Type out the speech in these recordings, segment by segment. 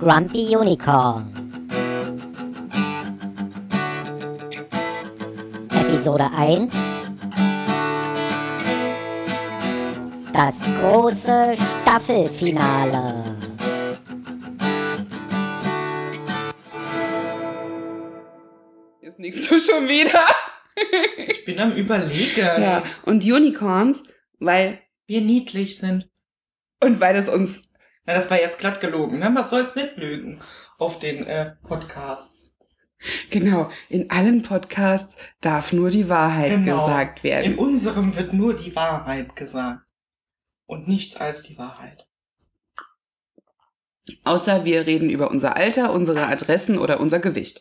Grumpy Unicorn. Episode 1 Das große Staffelfinale. Jetzt nickst du schon wieder. Ich bin am Überlegen, Ja, und Unicorns, weil, wir niedlich sind. und weil das uns, Na, das war jetzt glatt gelogen, ne? Man sollte nicht lügen auf den äh, Podcasts. genau, in allen Podcasts darf nur die Wahrheit Genau. gesagt In werden. unserem wird nur die Wahrheit gesagt. Und nichts als die Wahrheit. Außer wir reden über unser Alter, unsere Adressen oder unser Gewicht.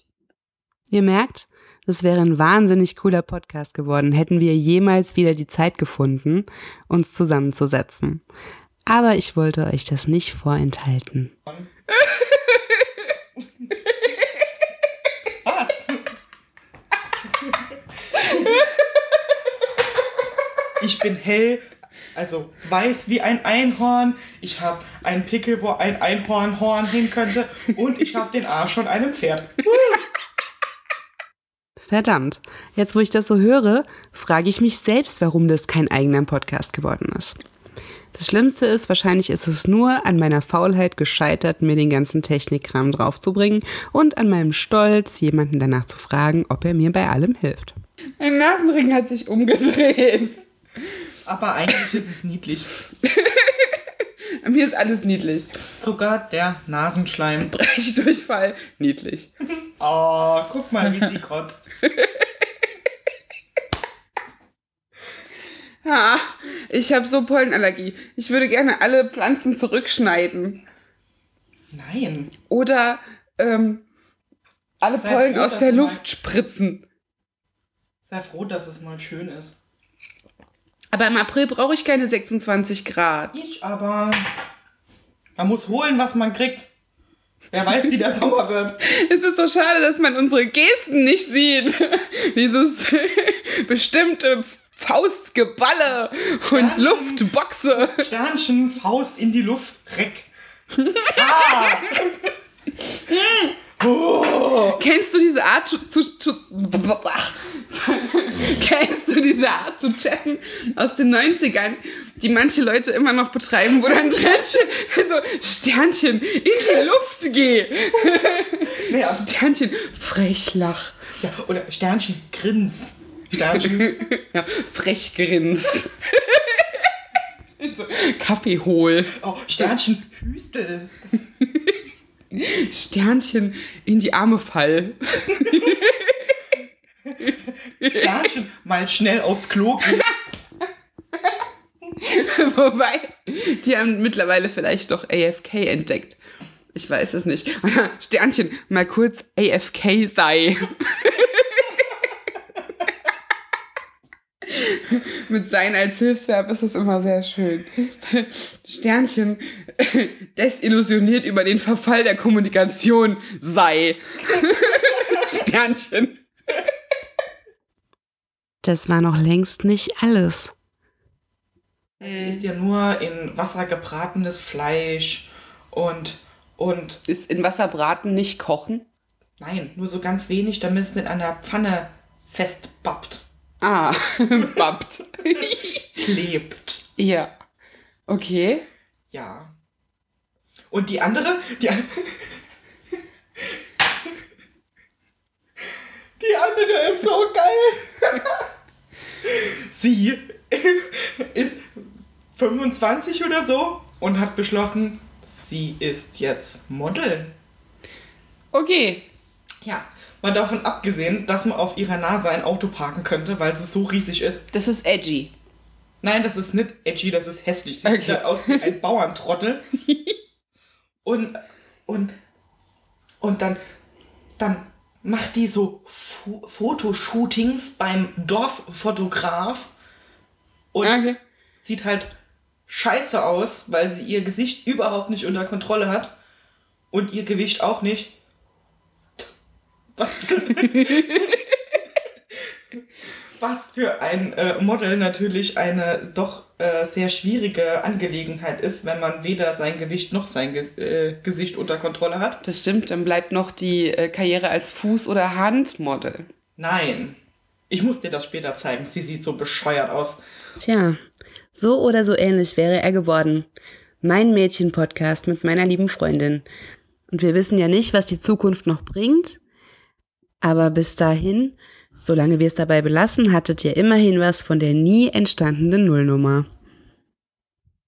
Ihr merkt, es wäre ein wahnsinnig cooler Podcast geworden, hätten wir jemals wieder die Zeit gefunden, uns zusammenzusetzen. Aber ich wollte euch das nicht vorenthalten. Was? ich bin hell, also weiß wie ein Einhorn. Ich habe einen Pickel, wo ein Einhornhorn hin könnte. Und ich habe den Arsch von einem Pferd. Verdammt, jetzt wo ich das so höre, frage ich mich selbst, warum das kein eigener Podcast geworden ist. Das Schlimmste ist, wahrscheinlich ist es nur an meiner Faulheit gescheitert, mir den ganzen Technikkram draufzubringen und an meinem Stolz, jemanden danach zu fragen, ob er mir bei allem hilft. Mein Nasenring hat sich umgedreht. Aber eigentlich ist es niedlich. Mir ist alles niedlich. Sogar der Nasenschleim. Brechdurchfall, niedlich. Oh, guck mal, wie sie kotzt. Ha, ich habe so Pollenallergie. Ich würde gerne alle Pflanzen zurückschneiden. Nein. Oder ähm, alle Sei Pollen froh, aus der du mal- Luft spritzen. Sei froh, dass es mal schön ist. Aber im April brauche ich keine 26 Grad. Ich aber. Man muss holen, was man kriegt. Wer weiß, wie der Sommer wird. Es ist so schade, dass man unsere Gesten nicht sieht. Dieses bestimmte Faustgeballe und. Luftboxe. Sternchen, Faust in die Luft, Reck. Ah. Oh. Kennst du diese Art zu, zu, zu Kennst du diese Art zu chatten aus den 90ern, die manche Leute immer noch betreiben, wo dann drin steht, so Sternchen in die Luft geh. Sternchen Frechlach. ja, oder Sternchen, Grins. Sternchen. Ja, Frechgrins. so, Kaffee hohl. Oh, Sternchen, Hüstel. Sternchen in die Arme fall. Sternchen, mal schnell aufs Klo gehen. Wobei, die haben mittlerweile vielleicht doch AFK entdeckt. Ich weiß es nicht. Sternchen, mal kurz AFK sei. Mit sein als Hilfsverb ist es immer sehr schön. Sternchen, desillusioniert über den Verfall der Kommunikation sei. Sternchen. Das war noch längst nicht alles. Sie isst ja nur in Wasser gebratenes Fleisch und, und, Ist in Wasser braten nicht kochen? nein, nur so ganz wenig, damit es nicht an der Pfanne festbappt, Ah, bappt. klebt. ja. Okay. Ja. Und die andere, die, an- die andere ist so geil. Sie ist 25 oder so und hat beschlossen, sie ist jetzt Model. Okay. Ja, mal davon abgesehen, dass man auf ihrer Nase ein Auto parken könnte, weil sie so riesig ist. Das ist edgy. Nein, das ist nicht edgy, das ist hässlich. Sie Okay. sieht halt aus wie ein Bauerntrottel. und, und, und dann, dann macht die so Fo Fotoshootings beim Dorffotograf und Okay. sieht halt scheiße aus, weil sie ihr Gesicht überhaupt nicht unter Kontrolle hat und ihr Gewicht auch nicht. Was? Was für ein äh, Model natürlich eine doch äh, sehr schwierige Angelegenheit ist, wenn man weder sein Gewicht noch sein Ge äh, Gesicht unter Kontrolle hat. Das stimmt, dann bleibt noch die äh, Karriere als Fuß- oder Handmodel. Nein. Ich muss dir das später zeigen. Sie sieht so bescheuert aus. Tja, so oder so ähnlich wäre er geworden. Mein Mädchen-Podcast mit meiner lieben Freundin. Und wir wissen ja nicht, was die Zukunft noch bringt. Aber bis dahin, solange wir es dabei belassen, hattet ihr immerhin was von der nie entstandenen Nullnummer.